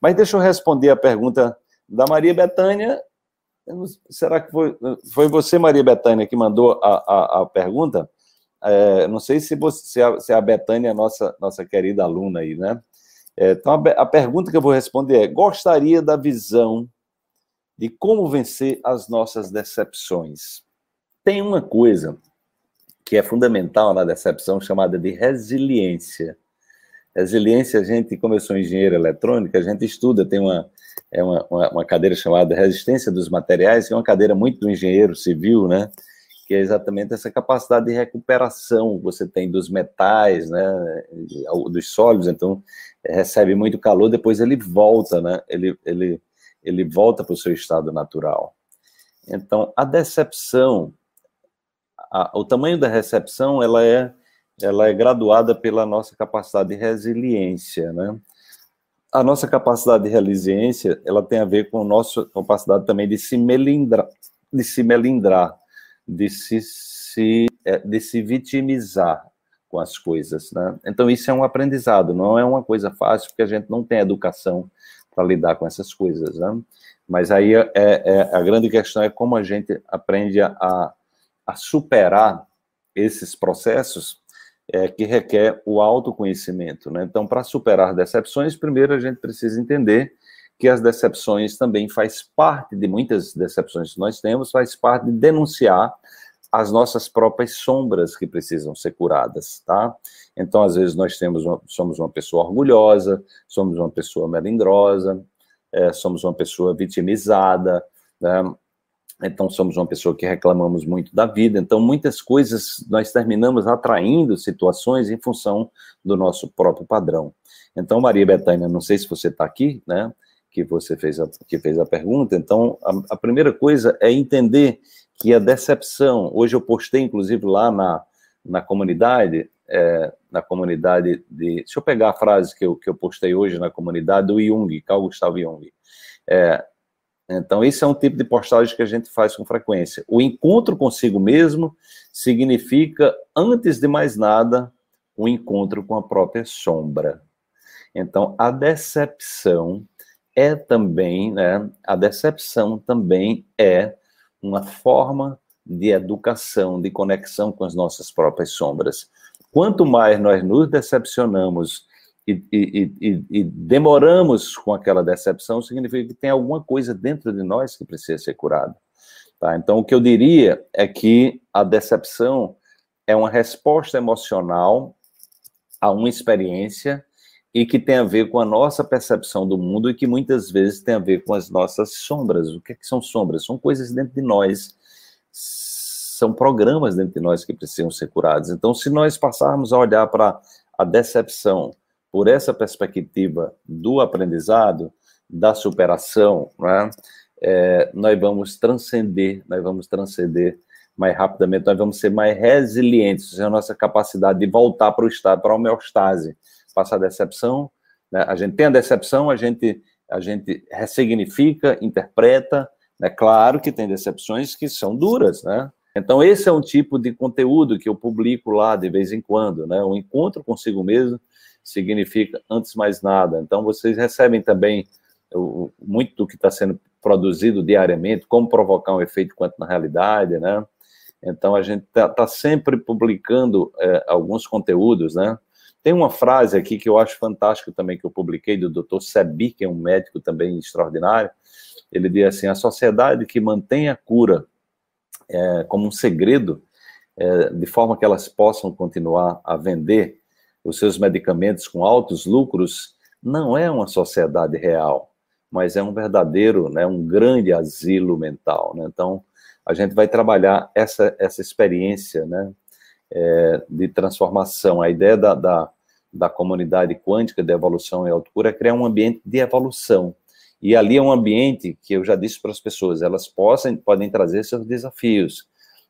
Mas deixa eu responder a pergunta da Maria Betânia. Será que foi, foi você, Maria Betânia, que mandou a, a, a pergunta? É, não sei se, você, se, a, se a Betânia é nossa, nossa querida aluna aí, né? É, então, a, a pergunta que eu vou responder é: gostaria da visão de como vencer as nossas decepções? Tem uma coisa que é fundamental na decepção chamada de resiliência. Resiliência, a gente, como eu sou engenheiro eletrônico, a gente estuda, tem uma, é uma, uma, uma cadeira chamada Resistência dos Materiais, que é uma cadeira muito do engenheiro civil, né? que é exatamente essa capacidade de recuperação que você tem dos metais, né, dos sólidos, então recebe muito calor, depois ele volta, né, ele, ele, ele volta para o seu estado natural. Então, a decepção, a, o tamanho da recepção, ela é, ela é graduada pela nossa capacidade de resiliência, né, a nossa capacidade de resiliência, ela tem a ver com a nossa capacidade também de se melindrar, de se melindrar, de se, se, é, de se vitimizar com as coisas, né? Então isso é um aprendizado, não é uma coisa fácil porque a gente não tem educação para lidar com essas coisas, né? Mas aí é, é, a grande questão é como a gente aprende a, a superar esses processos é, que requer o autoconhecimento, né? Então para superar decepções, primeiro a gente precisa entender que as decepções também faz parte de muitas decepções que nós temos, faz parte de denunciar as nossas próprias sombras que precisam ser curadas, tá? Então, às vezes, nós temos uma, somos uma pessoa orgulhosa, somos uma pessoa melindrosa, é, somos uma pessoa vitimizada, né? Então, somos uma pessoa que reclamamos muito da vida. Então, muitas coisas nós terminamos atraindo situações em função do nosso próprio padrão. Então, Maria Betânia, não sei se você está aqui, né? que você fez a, que fez a pergunta. Então, a, a, primeira coisa é entender que a decepção, hoje eu postei, inclusive, lá na, na comunidade, é, na comunidade de, deixa eu pegar a frase que eu, que eu postei hoje na comunidade do Jung, Carl Gustav Jung. É, então, esse é um tipo de postagem que a gente faz com frequência. O encontro consigo mesmo significa, antes de mais nada, o um encontro com a própria sombra. Então, a decepção é também, né, a decepção também é uma forma de educação, de conexão com as nossas próprias sombras. Quanto mais nós nos decepcionamos e, e, e, e, demoramos com aquela decepção, significa que tem alguma coisa dentro de nós que precisa ser curada. Tá? Então, o que eu diria é que a decepção é uma resposta emocional a uma experiência e que tem a ver com a nossa percepção do mundo e que muitas vezes tem a ver com as nossas sombras. O que, é que são sombras? São coisas dentro de nós, são programas dentro de nós que precisam ser curados. Então, se nós passarmos a olhar para a decepção por essa perspectiva do aprendizado, da superação, né, é, nós vamos transcender, nós vamos transcender mais rapidamente, nós vamos ser mais resilientes, a nossa capacidade de voltar para o estado, para a homeostase passar a decepção, né? a gente tem a decepção, a gente, a gente ressignifica, interpreta, né? claro que tem decepções que são duras, né? Então, esse é um tipo de conteúdo que eu publico lá de vez em quando, né? O encontro consigo mesmo significa, antes mais nada. Então, vocês recebem também muito do que está sendo produzido diariamente, como provocar um efeito quanto na realidade, né? Então, a gente está tá sempre publicando é, alguns conteúdos, né? Tem uma frase aqui que eu acho fantástica também, que eu publiquei, do Dr. Sebi, que é um médico também extraordinário. Ele diz assim: a sociedade que mantém a cura é, como um segredo, é, de forma que elas possam continuar a vender os seus medicamentos com altos lucros, não é uma sociedade real, mas é um verdadeiro, né, um grande asilo mental. Né? Então, a gente vai trabalhar essa, essa experiência né, é, de transformação. A ideia da, da da comunidade quântica de evolução e autocura é criar um ambiente de evolução. E ali é um ambiente que eu já disse para as pessoas, elas possam, podem trazer seus desafios,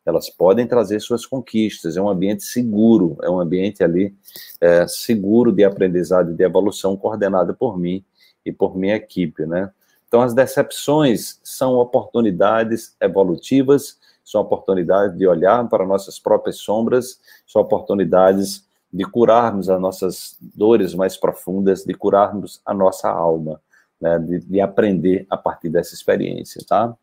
elas podem trazer suas conquistas, é um ambiente seguro, é um ambiente ali é, seguro de aprendizado e de evolução coordenado por mim e por minha equipe, né? Então, as decepções são oportunidades evolutivas, são oportunidades de olhar para nossas próprias sombras, são oportunidades de curarmos as nossas dores mais profundas, de curarmos a nossa alma. né, de, de aprender a partir dessa experiência, tá?